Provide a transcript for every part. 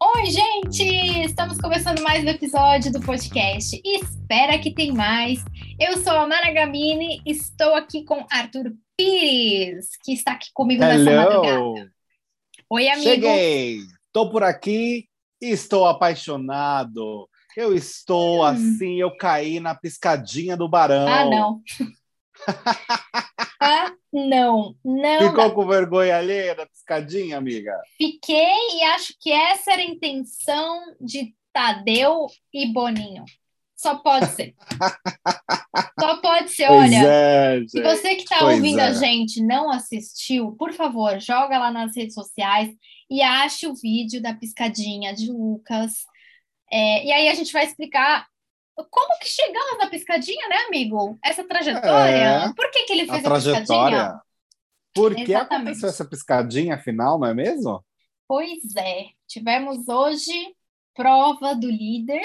Oi, gente! Estamos começando mais um episódio do podcast. Espera que tem mais. Eu sou a Mara Gamini, estou aqui com Arthur Pires, que está aqui comigo nessa madrugada. Oi, amigo. Cheguei! Estou por aqui e estou apaixonado. Eu estou Hum. assim, eu caí na piscadinha do Barão. Ah, não. Ah, não. Não. Ficou com vergonha alheia da piscadinha, amiga? Fiquei e acho que essa era a intenção de Tadeu e Boninho. Só pode ser. Só pode ser. Olha, é, se você que está ouvindo é. a gente não assistiu, por favor, joga lá nas redes sociais e ache o vídeo da piscadinha de Lucas. É, e aí a gente vai explicar como que chegamos na piscadinha, né, amigo? Essa trajetória. É. Por que, que ele fez a, trajetória. piscadinha? Por que Exatamente. aconteceu essa piscadinha afinal, não é mesmo? Pois é, tivemos hoje prova do líder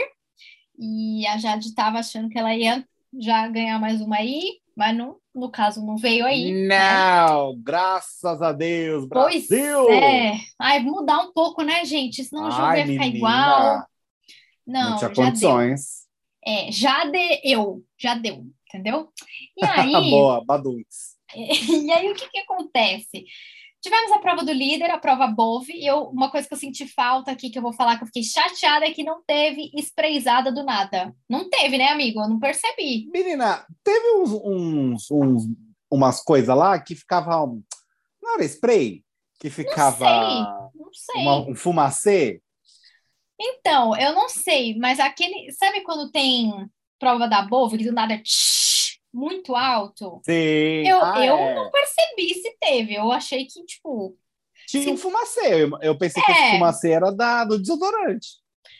e a Jade estava achando que ela ia já ganhar mais uma aí, mas não, no caso não veio aí. né? Não, graças a Deus, Pois Brasil! é. Ai, mudar um pouco, né, gente? Senão o jogo Ai, ia ficar menina, igual. Não, não tinha já deu. É, já deu, já deu, entendeu? E aí, Boa, Baduns. e aí o que que acontece? Tivemos a prova do líder, a prova Bove, e eu, uma coisa que eu senti falta aqui, que eu vou falar que eu fiquei chateada, é que não teve sprayzada do nada. Não teve, né, amigo? Eu não percebi. Menina, teve uns, uns, uns- umas coisas lá que ficava. Não era spray? Que ficava Não sei. uma- um fumacê? Então, eu não sei, mas aquele. Sabe quando tem prova da Bove, que do nada é tsh, muito alto? Sim. Eu, Ah, eu é. não percebi se teve. Eu achei que, tipo. Tinha um fumacê. Eu, pensei que É. esse fumacê era da, do desodorante.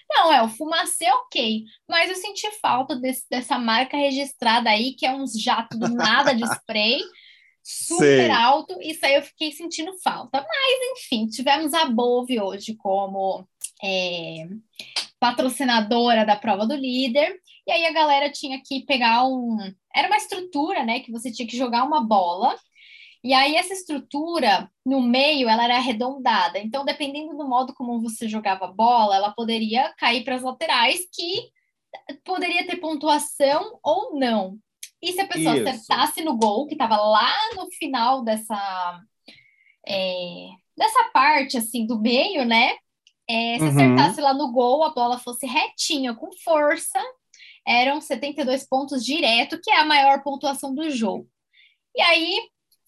Não, é o fumacê, ok. Mas eu senti falta desse- dessa marca registrada aí, que é uns jatos do nada de spray, super Sei. alto. Isso aí eu fiquei sentindo falta. Mas, enfim, tivemos a Bove hoje como é, patrocinadora da prova do líder. E aí a galera tinha que pegar um. Era uma estrutura, né? Que você tinha que jogar uma bola. E aí essa estrutura, no meio, ela era arredondada. Então, dependendo do modo como você jogava a bola, ela poderia cair para as laterais, que poderia ter pontuação ou não. E se a pessoa Isso. acertasse no gol, que estava lá no final dessa é, dessa parte assim do meio, né? É, se Uhum. acertasse lá no gol, a bola fosse retinha, com força, eram 72 pontos direto, que é a maior pontuação do jogo. E aí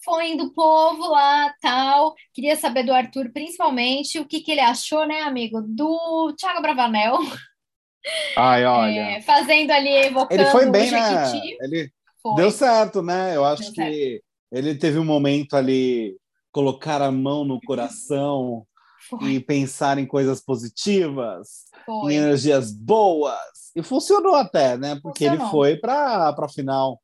foi indo o povo lá, tal. Queria saber do Arthur, principalmente, o que, que ele achou, né, amigo, do Thiago Bravanel, Ai, olha. é, fazendo ali, evocando ele foi o bem, né? Ele Foi. deu certo, né? Eu acho Deu que ele teve um momento ali, colocar a mão no coração Foi, e pensar em coisas positivas. em foi. energias boas. E funcionou até, né? Porque ele Funcionou. foi para a final.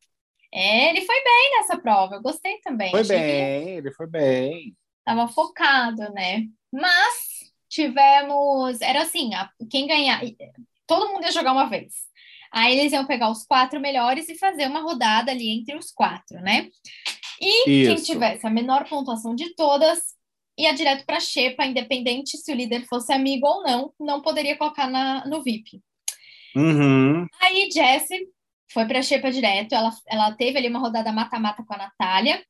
É, ele foi bem nessa prova, eu gostei também. Foi bem, ele foi bem. Tava focado, né? Mas tivemos. Era assim: a- quem ganhar. Todo mundo ia jogar uma vez. Aí eles iam pegar os quatro melhores e fazer uma rodada ali entre os quatro, né? E quem Isso. tivesse a menor pontuação de todas ia direto para a Xepa, independente se o líder fosse amigo ou não, não poderia colocar na, no VIP. Uhum. Aí Jessie foi para a Xepa direto, ela, ela teve ali uma rodada mata-mata com a Natália.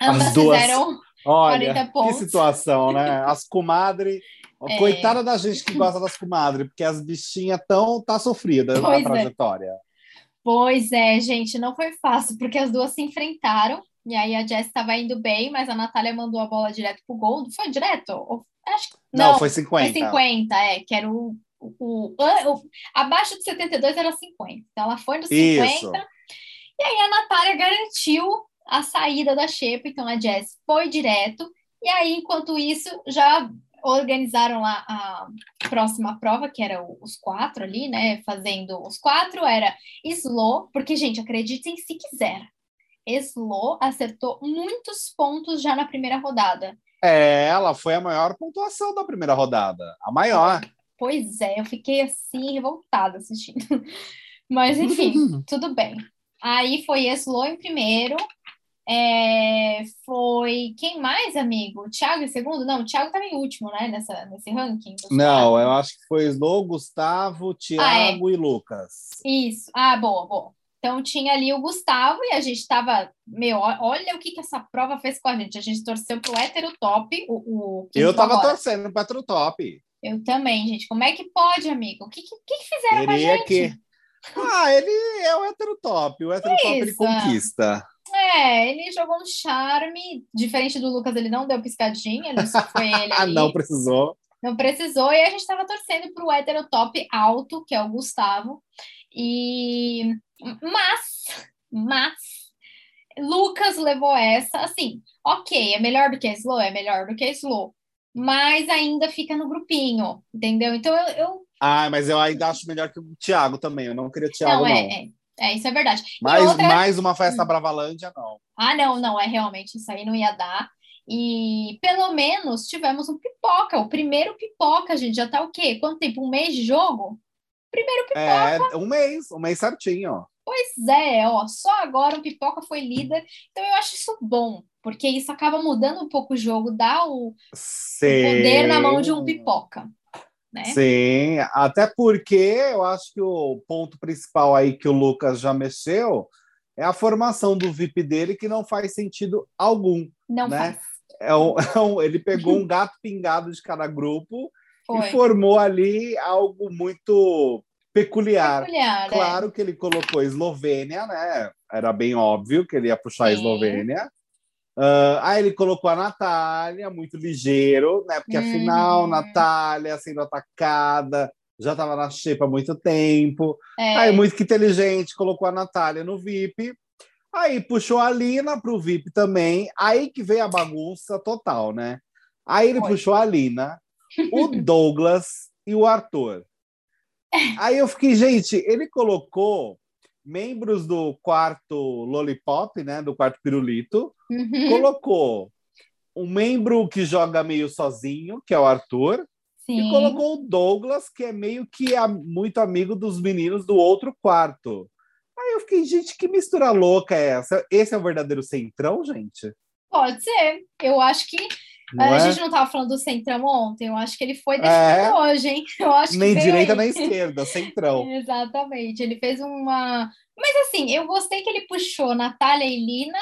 Ambas As duas. fizeram 40 Olha, que pontos. situação, né? As comadres. É. Coitada da gente que gosta das comadres, porque as bichinhas tão tá sofrida na Pois é. trajetória. Pois é, gente, não foi fácil, porque as duas se enfrentaram, e aí a Jess estava indo bem, mas a Natália mandou a bola direto pro gol. Foi direto? Ou- Acho que Não, foi foi 50. 50, é, que era o, o, o- o- Abaixo de 72 era 50. Então ela foi no 50, Isso. e aí a Natália garantiu a saída da Xepa, então a Jess foi direto, e aí, enquanto isso, já organizaram lá a próxima prova, que era os quatro ali, né? Fazendo os quatro, era slow, porque, gente, acreditem se quiser. Slow acertou muitos pontos já na primeira rodada. É, ela foi a maior pontuação da primeira rodada. A maior. Pois é, eu fiquei assim, revoltada assistindo. Mas, enfim, tudo bem. Aí foi Slow em primeiro, É, foi quem mais, amigo? Thiago em segundo? Não, o Thiago estava em último, né? Nessa, nesse ranking. Não, eu acho que foi Slow, Gustavo, Thiago ah, é. e Lucas. Isso. Ah, boa, boa. Então tinha ali o Gustavo e a gente estava, meu, olha o que, que essa prova fez com a gente. A gente torceu pro hétero top. O, o eu estava torcendo pro hétero top. Eu também, gente. Como é que pode, amigo? O que, que, que fizeram Queria com a gente? Que... Ah, ele é o hétero top. O hétero top ele conquista. É, ele jogou um charme. Diferente do Lucas, ele não deu piscadinha, só foi ele. Ali. não precisou. Não precisou, e a gente estava torcendo para o hétero top alto, que é o Gustavo. E mas, mas Lucas levou essa, assim, ok, é melhor do que a Slow, é melhor do que a Slow, mas ainda fica no grupinho, entendeu? Então eu, eu... Ah, mas eu ainda acho melhor que o Thiago também. Eu não queria o Thiago, não. É, não. É, é, isso é verdade. Mais, outra... mais uma festa hum. Bravalândia, não. Ah, não, não, é realmente, isso aí não ia dar. E pelo menos tivemos um pipoca, o primeiro pipoca, gente. Já tá o quê? Quanto tempo? Um mês de jogo? Primeiro é, pipoca. É, um mês, um mês certinho. Pois é, ó, só agora o Pipoca foi líder, então eu acho isso bom, porque isso acaba mudando um pouco o jogo, dá o, o poder na mão de um Pipoca. Né? Sim, até porque eu acho que o ponto principal aí que o Lucas já mexeu é a formação do VIP dele, que não faz sentido algum. Não né? faz. É um, é um, ele pegou um gato pingado de cada grupo Foi. e formou ali algo muito peculiar. peculiar é. claro é. que ele colocou Eslovênia, né? Era bem óbvio que ele ia puxar Sim. a Eslovênia. Uh, aí ele colocou a Natália, muito ligeiro, né? Porque afinal, uhum. Natália sendo atacada, já estava na xepa há muito tempo. É. Aí, muito inteligente, colocou a Natália no VIP. Aí puxou a Lina para o VIP também. Aí que veio a bagunça total, né? Aí ele Foi. puxou a Lina, o Douglas e o Arthur. Aí eu fiquei, gente, ele colocou membros do quarto Lollipop, né, do quarto Pirulito, uhum. colocou um membro que joga meio sozinho, que é o Arthur, Sim. e colocou o Douglas, que é meio que é muito amigo dos meninos do outro quarto. Aí eu fiquei, gente, que mistura louca é essa? Esse é o verdadeiro centrão, gente? Pode ser. Eu acho que não a é? gente não estava falando do centrão ontem, eu acho que ele foi definido é. hoje, hein? Eu acho nem direita nem esquerda, centrão. Exatamente, ele fez uma. Mas assim, eu gostei que ele puxou Natália e Lina,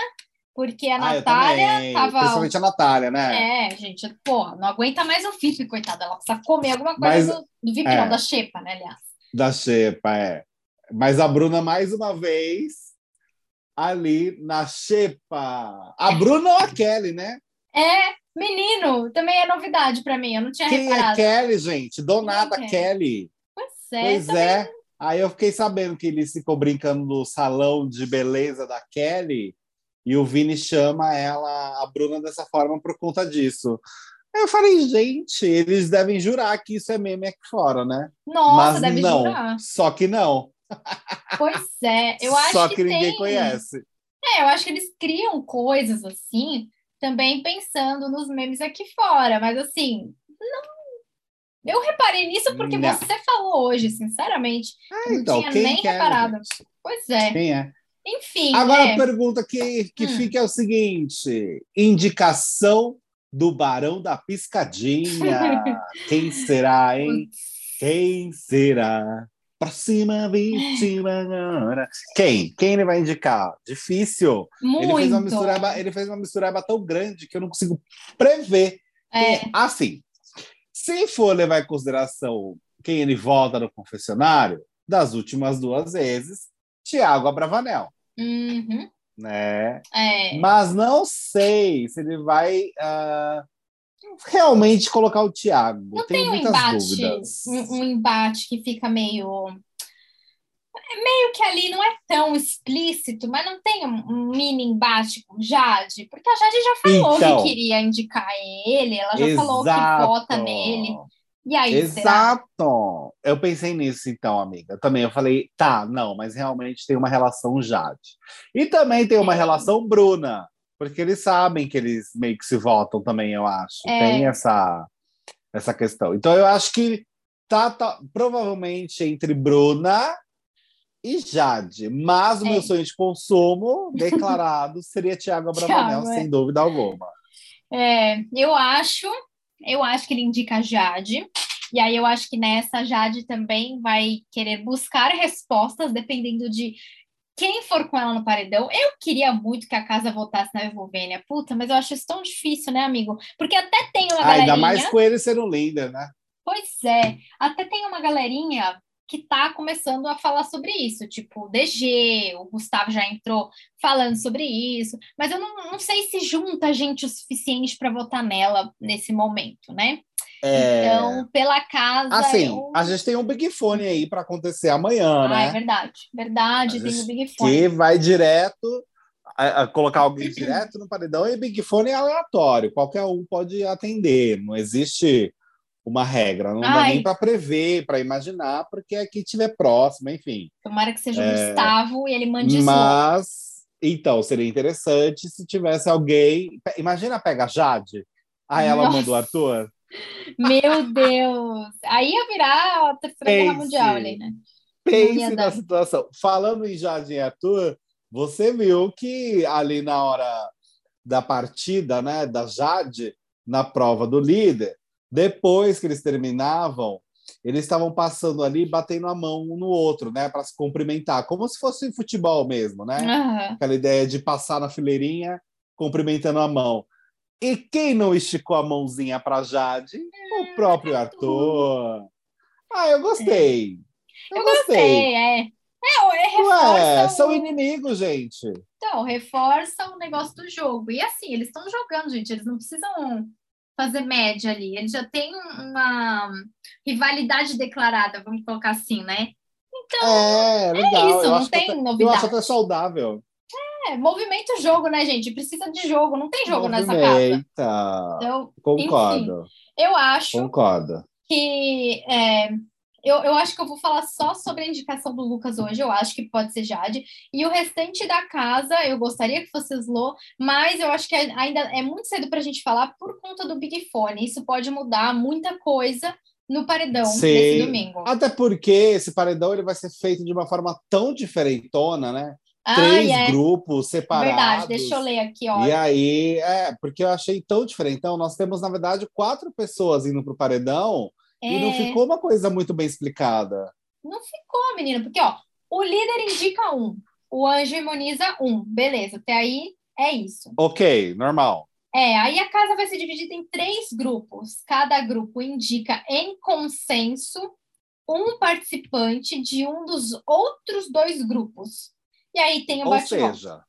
porque a ah, Natália tava. Principalmente a Natália, né? É, gente, pô, não aguenta mais o VIP, coitada. Ela precisa comer alguma coisa Mas, do, do VIP, é. não, da Xepa, né, aliás. Da Xepa, é. Mas a Bruna, mais uma vez, ali na Xepa. A Bruna ou a Kelly, né? É, Menino, também é novidade para mim, eu não tinha Quem é reparado. é Kelly, gente? Donada Quem é? Kelly. Pois é. Pois também... é. Aí eu fiquei sabendo que ele ficou brincando no salão de beleza da Kelly e o Vini chama ela, a Bruna, dessa forma por conta disso. Aí eu falei, gente, eles devem jurar que isso é meme aqui fora, né? Nossa, Mas deve não, jurar. Só que não. Pois é, eu acho Só que, que ninguém tem... conhece. É, eu acho que eles criam coisas assim também pensando nos memes aqui fora, mas assim, não. Eu reparei nisso porque não. você falou hoje, sinceramente. Ah, não então, tinha nem reparado. Gente? Pois é. Quem é? Enfim. Agora é. a pergunta que, que hum. fica é o seguinte: indicação do Barão da Piscadinha. Quem será, hein? Quem será? Próxima vítima agora. Quem? Quem ele vai indicar? Difícil. Muito. Ele fez uma mistureba, ele fez uma mistureba tão grande que eu não consigo prever. É. Assim, se for levar em consideração quem ele volta no confessionário, das últimas duas vezes, Tiago Abravanel. Uhum. Né? É. Mas não sei se ele vai uh, realmente colocar o Thiago. Não tem um embate, um, um, embate que fica meio meio que ali não é tão explícito, mas não tem um, mini embate com Jade, porque a Jade já falou então, que queria indicar ele, ela já exato. falou que vota nele. E aí, Exato! Será? Eu pensei nisso, então, amiga. Também eu falei, tá, não, mas realmente tem uma relação Jade. E também tem uma é. relação Bruna. Porque eles sabem que eles meio que se votam também, eu acho. É. Tem essa, essa questão. Então eu acho que tá, tá provavelmente entre Bruna e Jade. Mas o é. meu sonho de consumo declarado seria Tiago Abravanel, sem é. dúvida alguma. É, eu acho, eu acho que ele indica Jade. E aí eu acho que nessa Jade também vai querer buscar respostas dependendo de quem for com ela no paredão. Eu queria muito que a casa votasse na Evovênia. Puta, mas eu acho isso tão difícil, né, amigo? Porque até tem uma ah, galerinha... Ainda mais com ele sendo líder, né? Pois é. Até tem uma galerinha que está começando a falar sobre isso, tipo o DG, o Gustavo já entrou falando sobre isso, mas eu não, não sei se junta gente o suficiente para votar nela nesse momento, né? É... Então, pela casa. Assim, eu... a gente tem um Big Fone aí para acontecer amanhã, ah, né? É verdade, verdade, tem o Big Fone. Que vai direto. A, a colocar alguém direto no paredão e Big Fone é aleatório, qualquer um pode atender, não existe uma regra, não Ai. dá nem para prever, para imaginar, porque é que tiver próximo, enfim. Tomara que seja o é... Gustavo e ele mande isso. Mas, então, seria interessante se tivesse alguém. Imagina pega a Jade. Aí ela Nossa. mandou Arthur. Meu Deus! Aí ia virar a terceira guerra mundial ali, né? Pense na situação. Falando em Jade e Arthur, você viu que ali na hora da partida, né, da Jade, na prova do líder, depois que eles terminavam, eles estavam passando ali, batendo a mão um no outro, né, para se cumprimentar, como se fosse futebol mesmo, né? Uhum. Aquela ideia de passar na fileirinha, cumprimentando a mão. E quem não esticou a mãozinha para Jade? O é, próprio Arthur. Ah, eu gostei. Eu, eu gostei. gostei, é. É, reforça Ué, são inimigos, gente. Então, reforça o negócio do jogo. E assim, eles estão jogando, gente. Eles não precisam fazer média ali. Ele já tem uma rivalidade declarada, vamos colocar assim, né? Então, é, legal. é isso, eu não tem até, novidade. Eu acho até saudável. É, movimenta o jogo, né, gente? Precisa de jogo, não tem jogo movimenta. nessa casa. Então, Concordo. Enfim, eu acho Concordo. que é, eu, eu acho que eu vou falar só sobre a indicação do Lucas hoje. Eu acho que pode ser Jade. E o restante da casa, eu gostaria que fosse Slow, mas eu acho que ainda é muito cedo para a gente falar por conta do Big Fone. Isso pode mudar muita coisa no paredão Sim. nesse domingo. Até porque esse paredão ele vai ser feito de uma forma tão diferentona, né? Ah, Três é. grupos separados. Verdade, deixa eu ler aqui, ó. E aí, é, porque eu achei tão diferente. Então, nós temos, na verdade, quatro pessoas indo para o paredão é... E não ficou uma coisa muito bem explicada. Não ficou, menina, porque ó, o líder indica um, o anjo imuniza um, beleza, até aí é isso. Ok, normal. É, aí a casa vai ser dividida em três grupos. Cada grupo indica em consenso um participante de um dos outros dois grupos. E aí tem o Ou seja,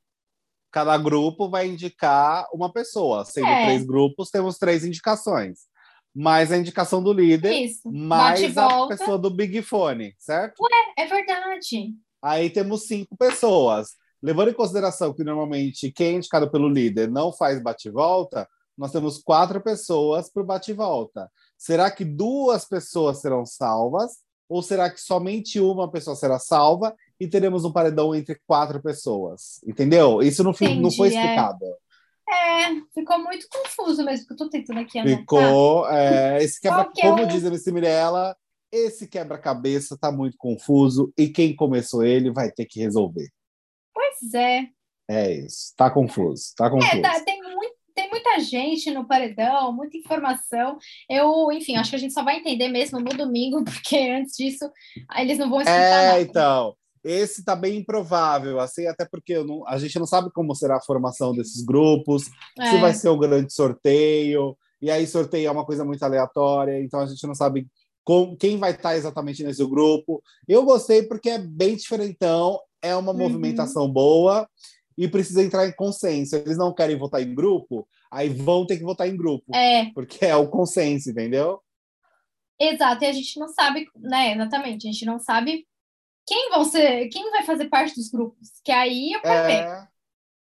cada grupo vai indicar uma pessoa. Sendo é. três grupos, temos três indicações mais a indicação do líder, Isso. mais a pessoa do Big Fone, certo? Ué, é verdade. Aí temos cinco pessoas. Levando em consideração que normalmente quem é indicado pelo líder não faz bate-volta, nós temos quatro pessoas para o bate-volta. Será que duas pessoas serão salvas? Ou será que somente uma pessoa será salva e teremos um paredão entre quatro pessoas? Entendeu? Isso não, Entendi, não foi é. explicado. É. É, ficou muito confuso mesmo, que eu tô tentando aqui anotar. Ficou, é, esse quebra, é como diz a Miss Mirella, esse quebra-cabeça tá muito confuso e quem começou ele vai ter que resolver. Pois é. É isso, tá confuso, tá confuso. É, tá, tem, muito, tem muita gente no paredão, muita informação. Eu, enfim, acho que a gente só vai entender mesmo no domingo, porque antes disso eles não vão explicar É, nada. então... Esse está bem improvável, assim, até porque não, a gente não sabe como será a formação desses grupos, é. se vai ser um grande sorteio, e aí sorteio é uma coisa muito aleatória, então a gente não sabe com, quem vai estar exatamente nesse grupo. Eu gostei porque é bem diferentão, é uma uhum. movimentação boa e precisa entrar em consenso. Eles não querem votar em grupo, aí vão ter que votar em grupo, é. porque é o consenso, entendeu? Exato, e a gente não sabe, né, exatamente, a gente não sabe quem vão ser, quem vai fazer parte dos grupos? Que aí eu quero é... ver.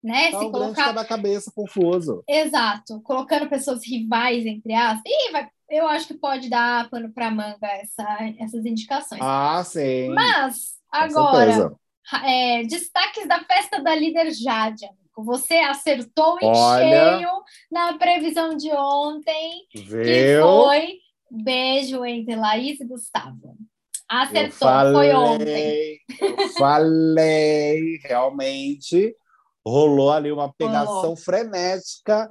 Né? Tá Se um colocar da cabeça confuso. Exato, colocando pessoas rivais entre as, e vai, eu acho que pode dar pano para manga essa, essas indicações. Ah, sim. Mas agora, é, destaques da festa da líder Jade. Amigo. Você acertou em Olha... cheio na previsão de ontem, Viu? que foi beijo entre Laís e Gustavo. Acertou, falei, foi ontem. Eu falei, realmente rolou ali uma pegação rolou. frenética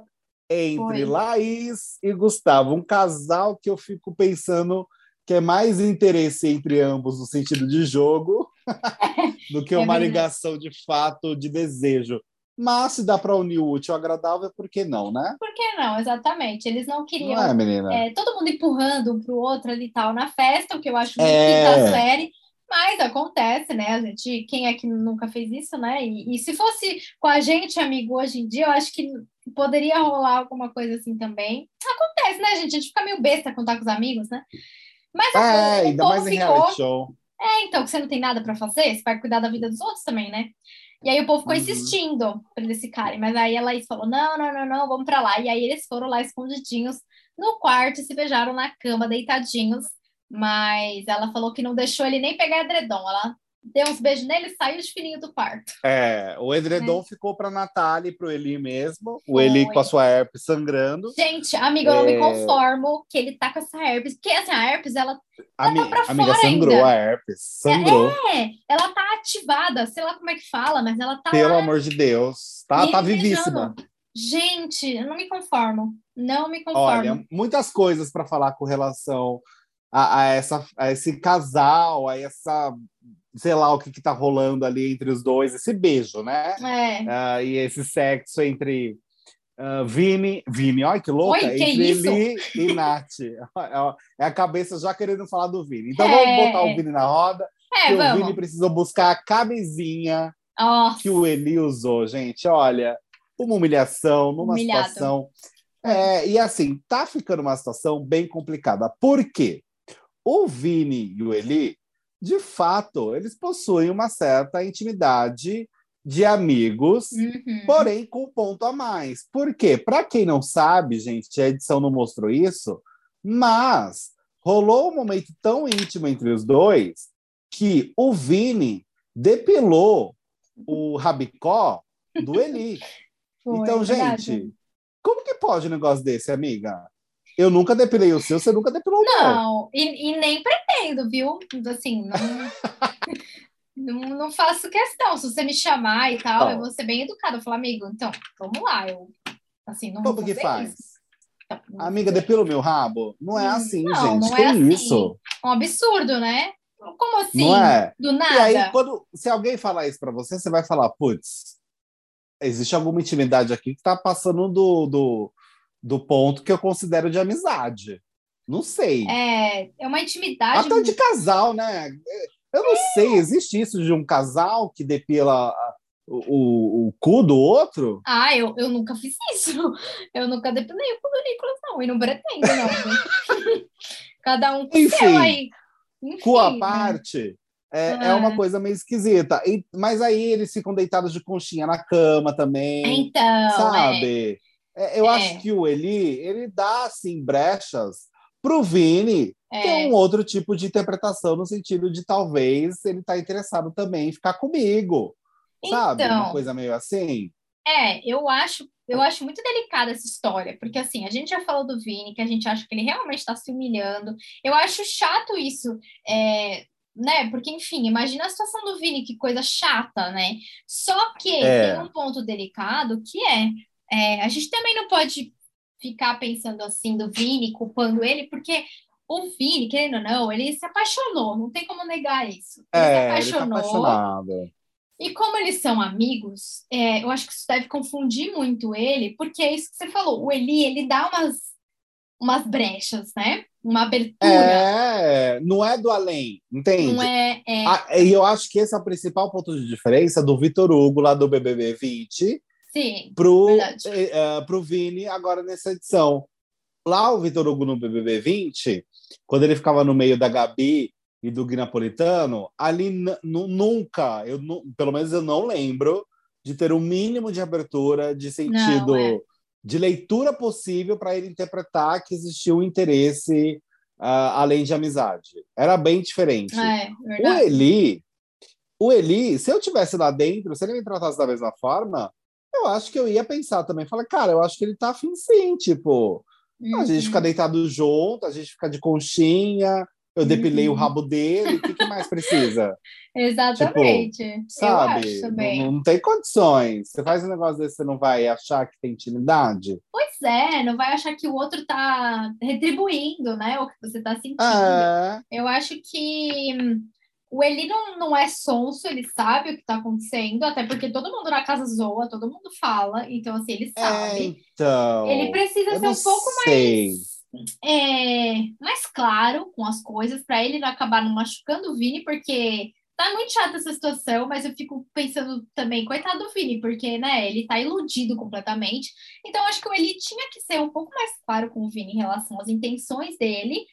entre foi. Laís e Gustavo, um casal que eu fico pensando que é mais interesse entre ambos no sentido de jogo do que é uma verdade. ligação de fato de desejo. Mas se dá para unir o útil ao agradável, por que não, né? Por que não, exatamente. Eles não queriam não é, menina? É, todo mundo empurrando um para o outro ali tal na festa, o que eu acho muito é... série. Mas acontece, né? A gente, quem é que nunca fez isso, né? E, e, se fosse com a gente, amigo, hoje em dia, eu acho que poderia rolar alguma coisa assim também. Acontece, né, gente? A gente fica meio besta contar com os amigos, né? Mas é, o, ainda mais em ficou... reality show. É, então, que você não tem nada para fazer, você vai cuidar da vida dos outros também, né? E aí o povo ficou uhum. insistindo para eles ficarem, mas aí a Laís falou: não, não, não, não, vamos para lá. E aí eles foram lá escondidinhos no quarto e se beijaram na cama, deitadinhos. Mas ela falou que não deixou ele nem pegar edredom. Ela deu uns beijos nele e saiu de fininho do quarto. É, o edredom é. ficou para Natália e para o Eli mesmo. O Foi. Eli com a sua herpes sangrando. Gente, amiga, eu não me é. conformo que ele tá com essa herpes. Porque assim, a herpes, ela Ami tá pra amiga, fora sangrou ainda. a herpes. Sangrou. É, ela tá ativada, sei lá como é que fala, mas ela tá Pelo lá. amor de Deus. Tá, tá vivíssima. Gente, eu não me conformo. Não me conformo. Olha, muitas coisas para falar com relação a, a, essa, a esse casal, a essa sei lá o que, que tá rolando ali entre os dois, esse beijo, né? É. Uh, e esse sexo entre uh, Vini, Vini, olha que louca, Oi, que entre isso? Eli e Nath. É, é a cabeça já querendo falar do Vini. Então é. vamos botar o Vini na roda, é, o Vini precisa buscar a camisinha Nossa. que o Eli usou, gente. Olha, uma humilhação, numa Humilhado. situação... É, e assim, tá ficando uma situação bem complicada. Por quê? O Vini e o Eli de fato, eles possuem uma certa intimidade de amigos, Uhum. porém com um ponto a mais. Por quê? Para quem não sabe, gente, a edição não mostrou isso, mas rolou um momento tão íntimo entre os dois que o Vini depilou o rabicó do Eli. Foi, então, verdade. gente, como que pode um negócio desse, amiga? Eu nunca depilei o seu, você nunca depilou o meu. Não, e, e nem pretendo, viu? Assim, não, não, não faço questão. Se você me chamar e tal, Tá. eu vou ser bem educada. Eu falo, amigo, então, vamos lá. Eu, assim, não vou Como que faz? Então, Amiga, depila o meu rabo? Não é Hum, assim, não, gente. não que é assim. isso? Um absurdo, né? Como assim? Não é? Do E nada? aí, quando, se alguém falar isso para você, você vai falar, putz, existe alguma intimidade aqui que tá passando do, do, do ponto que eu considero de amizade. Não sei. É, é uma intimidade. Até de casal, né? Eu não sei, existe isso de um casal que depila o, o, o cu do outro? Ah, eu, eu nunca fiz isso. Eu nunca depilei o cu do Nicolas, não. E não pretendo, não. Cada um com o Enfim, seu aí. Enfim, Cu à né? parte, é, É. é uma coisa meio esquisita. E- mas aí eles ficam deitados de conchinha na cama também. Então, é. sabe? É, eu É. acho que o Eli, ele dá, assim, brechas pro Vini É. ter um outro tipo de interpretação, no sentido de talvez ele tá interessado também em ficar comigo, sabe? Uma Então. coisa meio assim. É, eu acho, eu acho muito delicada essa história, porque assim, a gente já falou do Vini, que a gente acha que ele realmente está se humilhando. Eu acho chato isso, é, né? Porque, enfim, imagina a situação do Vini, que coisa chata, né? Só que É. tem um ponto delicado que é, é, a gente também não pode ficar pensando assim do Vini, culpando ele, porque o Vini, querendo ou não, ele se apaixonou, não tem como negar isso. Ele se É, ele tá apaixonou. E como eles são amigos, é, eu acho que isso deve confundir muito ele, porque é isso que você falou. O Eli, ele dá umas, umas brechas, né? Uma abertura. É, não é do além, entende? Não é. é- Ah, E eu acho que esse é o principal ponto de diferença do Vitor Hugo, lá do BBB 20, sim, pro, eh, pro Vini agora nessa edição. Lá o Vitor Hugo no BBB 20, quando ele ficava no meio da Gabi e do Gui Napolitano, ali nunca, eu pelo menos eu não lembro, de ter um mínimo de abertura, de sentido, é. de leitura possível para ele interpretar que existia um interesse ah, além de amizade. Era bem diferente. É, O. Eli, o Eli, se eu tivesse lá dentro, se ele me tratasse da mesma forma, eu acho que eu ia pensar também. Falar, cara, eu acho que ele tá afim sim, tipo, a gente Uhum. fica deitado junto, a gente fica de conchinha, eu depilei uhum. o rabo dele, o que, que mais precisa? Exatamente. Tipo, sabe? Não, não, tem condições. Você faz um negócio desse, você não vai achar que tem intimidade? Pois é, não vai achar que o outro tá retribuindo, né? O que você tá sentindo. É. Eu acho que o Eli não, não é sonso, ele sabe o que tá acontecendo, até porque todo mundo na casa zoa, todo mundo fala, então assim, ele é, sabe. É, então, ele precisa ser um pouco sei. mais é, mais claro com as coisas, para ele não acabar não machucando o Vini, porque tá muito chata essa situação, mas eu fico pensando também, coitado do Vini, porque, né, ele tá iludido completamente. Então, acho que o Eli tinha que ser um pouco mais claro com o Vini em relação às intenções dele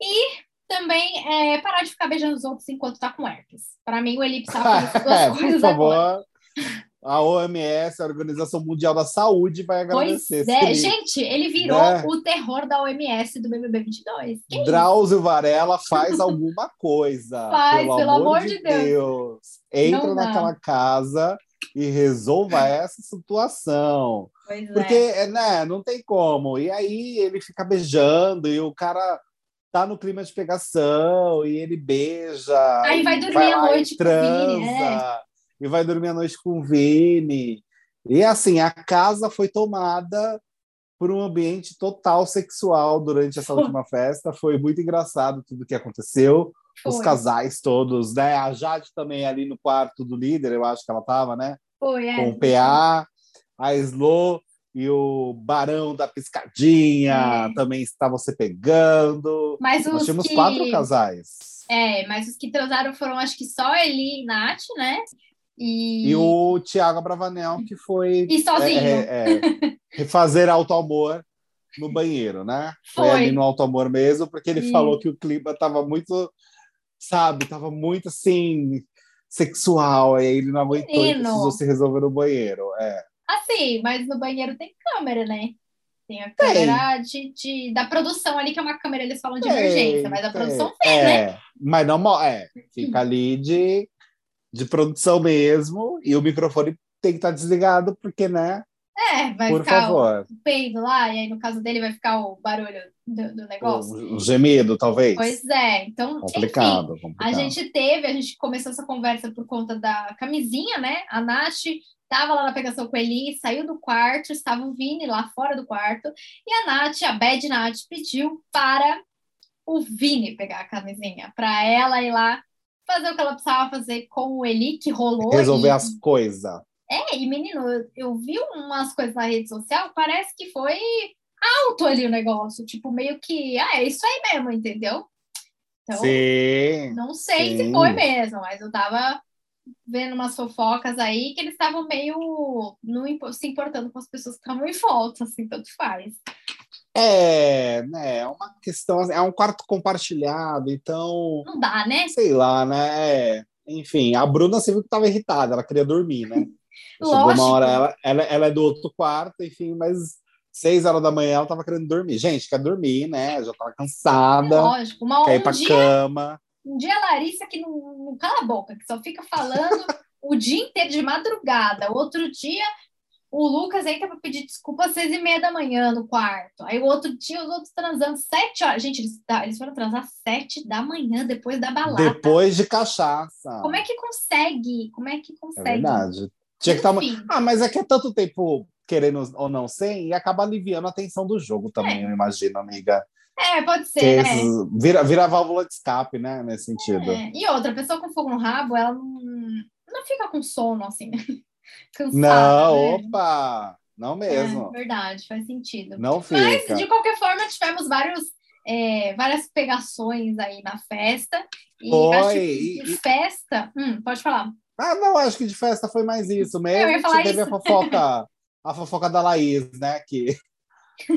e também é, parar de ficar beijando os outros enquanto tá com herpes. Para mim, o Eli precisava fazer essas duas coisas Por favor. Agora a OMS, a Organização Mundial da Saúde, vai agradecer. Pois é, gente, ele virou né? o terror da OMS do BBB 22. Que Drauzio Varela faz alguma coisa. Faz, pelo, pelo amor, de Deus. Deus. Entra naquela casa e resolva essa situação. Pois Porque, é. né, não tem como. E aí ele fica beijando e o cara tá no clima de pegação e ele beija. Aí vai dormir vai à noite transa. Com é e vai dormir à noite com o Vini. E assim, a casa foi tomada por um ambiente total sexual durante essa última festa. Foi muito engraçado tudo que aconteceu. Foi. Os casais todos, né? A Jade também ali no quarto do líder, eu acho que ela estava, né? Foi, é. Com o PA, a Slo e o Barão da Piscadinha é. também estavam se pegando. Mas Nós tínhamos que... quatro casais. É, mas os que transaram foram acho que só Eli e Nath, né? E... e o Tiago Bravanel, que foi. E sozinho. É, é, é, fazer auto-amor no banheiro, né? Foi. foi ali no auto-amor mesmo, porque ele falou que o clima estava muito, sabe, estava muito assim, sexual, e aí ele não aguentou Menino. e precisou se resolver no banheiro. É. Assim, mas no banheiro tem câmera, né? Tem a câmera de, de, da produção ali, que é uma câmera, eles falam de tem, emergência, mas a produção tem, é, né? Mas não, é, fica ali de de produção mesmo, e o microfone tem que estar desligado, porque, né? É, vai Por ficar favor. o peido lá, e aí no caso dele vai ficar o barulho do, do negócio. O, o, gemido, talvez. Pois é, então. Complicado, enfim, complicado. A gente teve, a gente começou essa conversa por conta da camisinha, né? A Nath estava lá na pegação com ele, saiu do quarto, estava o Vini lá fora do quarto, e a Nath, a Bad Nath, pediu para o Vini pegar a camisinha, para ela ir lá fazer o que ela precisava fazer com o Eli, que rolou. Resolver e... as coisas. É, e menino, eu, eu vi umas coisas na rede social, parece que foi alto ali o negócio, tipo, meio que, ah, é isso aí mesmo, entendeu? Então, sim, não sei sim. se foi mesmo, mas eu tava vendo umas fofocas aí que eles estavam meio não se importando com as pessoas que estavam em volta, assim, tanto faz. É, né, é uma questão, é um quarto compartilhado, então... Não dá, né? Sei lá, né, é, enfim, a Bruna, você viu que estava irritada, ela queria dormir, né? Chegou uma hora, ela, ela, ela é do outro quarto, enfim, mas seis horas da manhã ela estava querendo dormir. Gente, quer dormir, né? Já estava cansada. Lógico, uma, quer ir pra dia, cama. Um dia a Larissa que não, não cala a boca, que só fica falando o dia inteiro de madrugada. Outro dia o Lucas entra para pedir desculpa às seis e meia da manhã no quarto. Aí o outro dia, os outros transando sete horas. Gente, eles, tá, eles foram transar sete da manhã, depois da balada. Depois de cachaça. Como é que consegue? Como é que é consegue? É verdade. Tinha que estar... Tá ah, mas é que é tanto tempo querendo ou não sem, e acaba aliviando a tensão do jogo também, é. eu imagino, amiga. É, pode ser, né? Vira, vira válvula de escape, né, nesse sentido. É. E outra, pessoa com fogo no rabo, ela não, não fica com sono, assim, né? cansada. Não, né? opa! Não mesmo. É, verdade, faz sentido. Não fica. Mas, de qualquer forma, tivemos vários, é, várias pegações aí na festa. E foi. acho que de festa. Hum, pode falar. Ah, não, acho que de festa foi mais isso mesmo. Eu ia falar teve isso. a fofoca, a fofoca da Laís, né? Que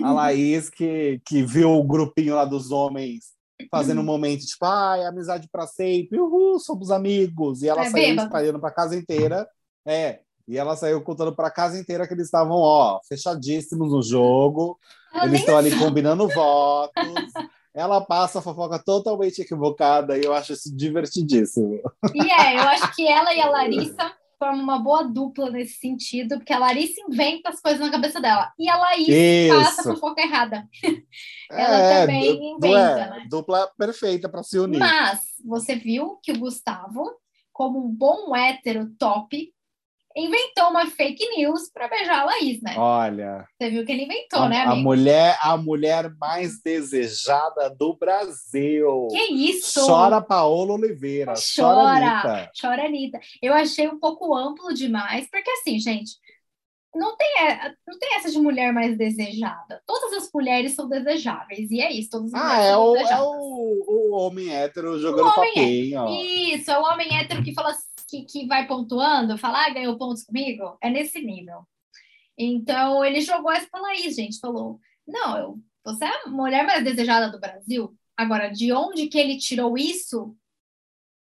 a Laís que, que viu o grupinho lá dos homens fazendo um momento tipo, ai, amizade para sempre, uhul, somos amigos. E ela é, saiu espalhando para casa inteira. É, e ela saiu contando para a casa inteira que eles estavam, ó, fechadíssimos no jogo. Eu eles estão ali combinando votos. Ela passa a fofoca totalmente equivocada e eu acho isso divertidíssimo. E é, eu acho que ela e a Larissa forma uma boa dupla nesse sentido, porque a Larissa inventa as coisas na cabeça dela. E a Laís Isso. passa a fofoca errada. ela é, também inventa, é, né? Dupla perfeita para se unir. Mas você viu que o Gustavo, como um bom hétero top, inventou uma fake news para beijar a Laís, né? Olha. Você viu que ele inventou, a, né, amigo? A mulher, a mulher mais desejada do Brasil. Que isso? Chora Paola Oliveira. Chora, chora Anitta. Chora Anitta. Eu achei um pouco amplo demais, porque assim, gente, não tem, não tem essa de mulher mais desejada. Todas as mulheres são desejáveis, e é isso. Todas as ah, é o, é o, o, homem hétero jogando o homem papinho. É. Isso, é o homem hétero que fala que, que vai pontuando, fala, ah, ganhou pontos comigo. É nesse nível. Então, ele jogou essa pra Laís, gente. Falou, não, eu, você é a mulher mais desejada do Brasil. Agora, de onde que ele tirou isso?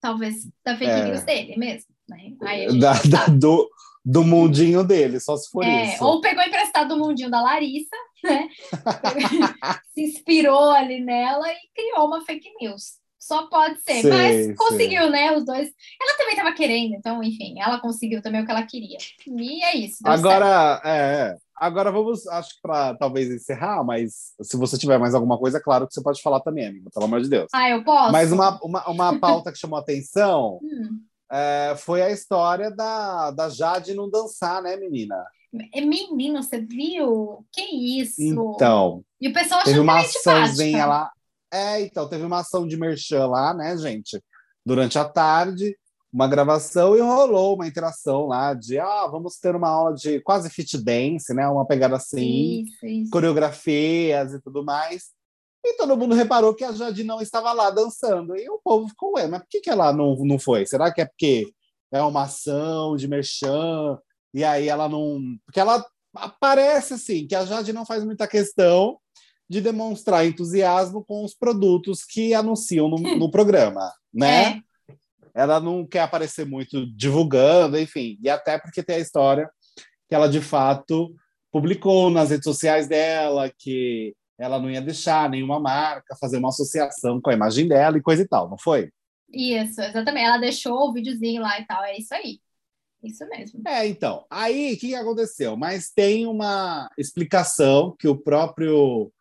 Talvez da fake é. news dele mesmo. Né? Aí da, da, do, do mundinho dele, só se for é, isso. Ou pegou emprestado do mundinho da Larissa, né? se inspirou ali nela e criou uma fake news. Só pode ser. Sei, Mas conseguiu, sei. né? Os dois. Ela também estava querendo, então, enfim, ela conseguiu também o que ela queria. E é isso. Agora, é, é, agora vamos, acho que para talvez encerrar, mas se você tiver mais alguma coisa, claro que você pode falar também, amiga, pelo amor de Deus. Ah, eu posso? Mas uma, uma, uma pauta que chamou atenção hum. é, foi a história da, da Jade não dançar, né, menina? É, menino, você viu? Que isso? Então. E o pessoal achou uma açãozinha lá. É, então, teve uma ação de merchan lá, né, gente? Durante a tarde, uma gravação e rolou uma interação lá de ah, vamos ter uma aula de quase fit dance, né? Uma pegada assim, isso, isso. coreografias e tudo mais. E todo mundo reparou que a Jade não estava lá dançando. E o povo ficou, ué, mas por que, que ela não, não foi? Será que é porque é uma ação de merchan? E aí ela não. Porque ela parece assim, que a Jade não faz muita questão de demonstrar entusiasmo com os produtos que anunciam no, no programa, né? É. Ela não quer aparecer muito divulgando, enfim, e até porque tem a história que ela de fato publicou nas redes sociais dela que ela não ia deixar nenhuma marca fazer uma associação com a imagem dela e coisa e tal, não foi? Isso, exatamente. Ela deixou o videozinho lá e tal, é isso aí. Isso mesmo. É, então. Aí, o que aconteceu? Mas tem uma explicação que o próprio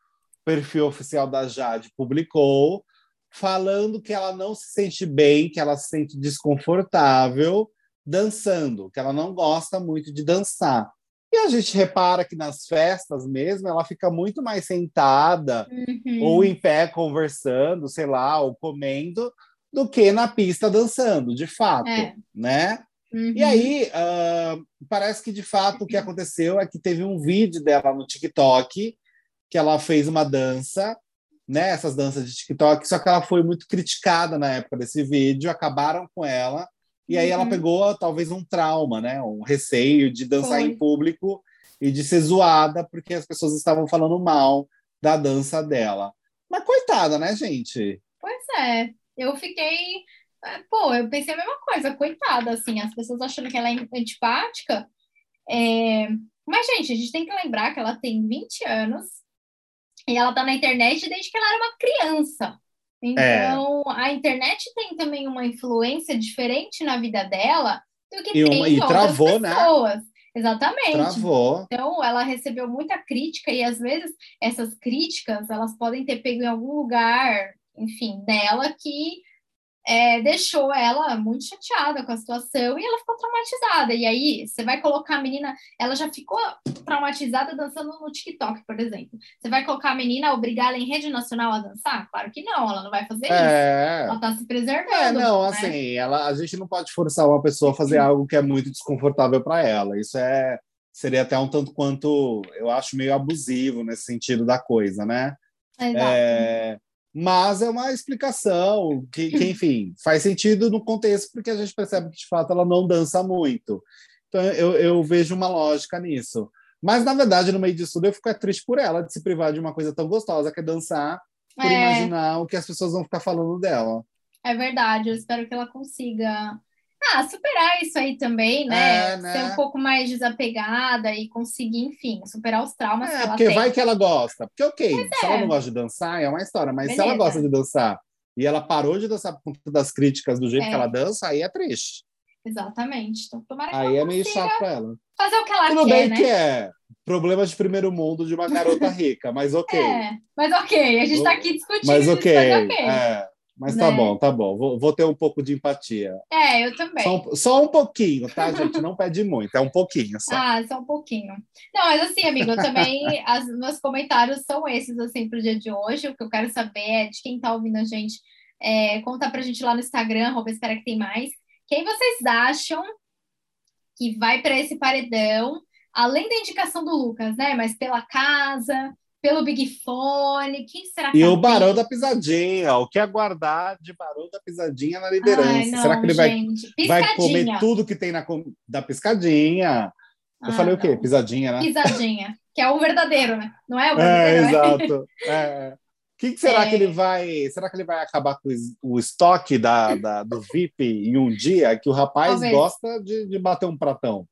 perfil oficial da Jade publicou, falando que ela não se sente bem, que ela se sente desconfortável dançando, que ela não gosta muito de dançar. E a gente repara que nas festas mesmo, ela fica muito mais sentada uhum. ou em pé conversando, sei lá, ou comendo, do que na pista dançando, de fato, é. né? Uhum. E aí, uh, parece que de fato o que aconteceu é que teve um vídeo dela no TikTok que ela fez uma dança, né? Essas danças de TikTok, só que ela foi muito criticada na época desse vídeo, acabaram com ela, e aí uhum. ela pegou talvez um trauma, né? Um receio de dançar foi. em público e de ser zoada porque as pessoas estavam falando mal da dança dela. Mas coitada, né, gente? Pois é. Eu fiquei. É, pô, eu pensei a mesma coisa, coitada, assim, as pessoas achando que ela é antipática. É... Mas, gente, a gente tem que lembrar que ela tem 20 anos, e ela está na internet desde que ela era uma criança. Então, é. a internet tem também uma influência diferente na vida dela do que e tem uma, e outras travou, né? pessoas. Né? Exatamente. Travou. Então, ela recebeu muita crítica e às vezes essas críticas elas podem ter pego em algum lugar, enfim, dela que é, deixou ela muito chateada com a situação e ela ficou traumatizada. E aí, você vai colocar a menina, ela já ficou traumatizada dançando no TikTok, por exemplo. Você vai colocar a menina, obrigar ela em rede nacional a dançar? Claro que não, ela não vai fazer é... isso. Ela tá se preservando. É, não, né? assim, ela, a gente não pode forçar uma pessoa a fazer algo que é muito desconfortável para ela. Isso é seria até um tanto quanto, eu acho, meio abusivo nesse sentido da coisa, né? É, mas é uma explicação que, que, enfim, faz sentido no contexto, porque a gente percebe que, de fato, ela não dança muito. Então, eu, eu vejo uma lógica nisso. Mas, na verdade, no meio disso tudo, eu fico triste por ela de se privar de uma coisa tão gostosa que é dançar, por é. imaginar o que as pessoas vão ficar falando dela. É verdade, eu espero que ela consiga ah, superar isso aí também, né? É, né? Ser um pouco mais desapegada e conseguir, enfim, superar os traumas é, que ela porque tem. vai que ela gosta. Porque, ok, Mas se é. ela não gosta de dançar, é uma história. Mas Beleza. se ela gosta de dançar e ela parou de dançar por conta das críticas do jeito é. que ela dança, aí é triste. Exatamente. Então, tomara que Aí é meio chato pra ela. Fazer o que ela Tudo quer, bem né? que é problemas de primeiro mundo de uma garota rica, mas ok. É, mas ok, a gente tá aqui discutindo. Mas ok, mas ok. é, mas Né? tá bom, tá bom. Vou, vou ter um pouco de empatia. É, eu também. Só um, só um pouquinho, tá, gente? Não pede muito, é um pouquinho só. Ah, só um pouquinho. Não, mas assim, amigo, eu também, as, meus comentários são esses, assim, pro dia de hoje. O que eu quero saber é de quem tá ouvindo a gente, é, conta pra gente lá no Instagram, arroba espera que tem mais. Quem vocês acham que vai para esse paredão, além da indicação do Lucas, né? Mas pela casa, pelo Big Fone, quem será que E tá o Barão da Pisadinha, o que aguardar de Barão da Pisadinha na liderança? Ai, não, Será que ele vai, vai comer tudo que tem na da piscadinha? Eu Ah, falei o quê? não. Pisadinha, né? Pisadinha, que é o verdadeiro, né? Não é o verdadeiro, é? exato. É. O que, que será É. que ele vai? Será que ele vai acabar com o estoque da, da- do VIP em um dia? Que o rapaz Talvez. gosta de, de bater um pratão.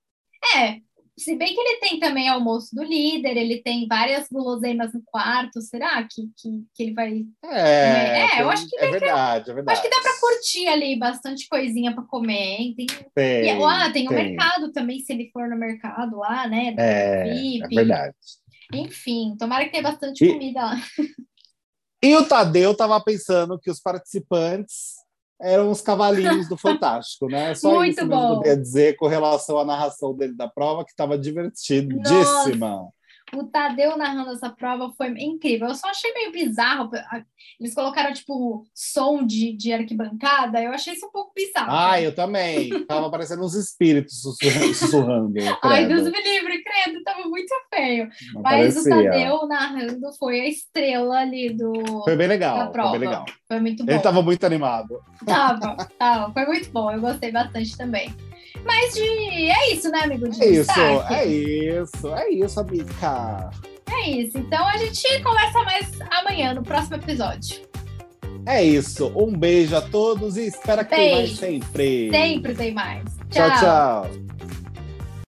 É, se bem que ele tem também almoço do líder, ele tem várias guloseimas no quarto, será que, que, que ele vai... É, É, eu acho que é verdade, é verdade. Acho que dá para curtir ali bastante coisinha para comer, hein? Tem, Tem, e, ah, tem o tem. mercado também, se ele for no mercado lá, né? É, é VIP. verdade. Enfim, tomara que tenha bastante E- comida lá. E o Tadeu estava pensando que os participantes eram os cavalinhos do Fantástico, né? Só Muito isso que eu bom. queria dizer com relação à narração dele da prova, que estava divertidíssima. O Tadeu narrando essa prova foi incrível. Eu só achei meio bizarro. Eles colocaram, tipo, som de, de arquibancada. Eu achei isso um pouco bizarro. Ah, eu também. Tava parecendo uns espíritos sussurrando. Ai. Deus me livre, credo, tava muito feio. Não Mas o parecia. Tadeu narrando foi a estrela ali do. Foi bem da legal, foi bem legal. Foi muito bom. Ele estava muito animado. Tava, tava. Foi muito bom. Eu gostei bastante também. Mas de... é isso, né, amigo? De É isso, destaque. é isso, é isso, amiga. É isso. Então a gente conversa mais amanhã, no próximo episódio. É isso. Um beijo a todos e espera que tenha mais sempre. Sempre tem mais. Tchau, tchau.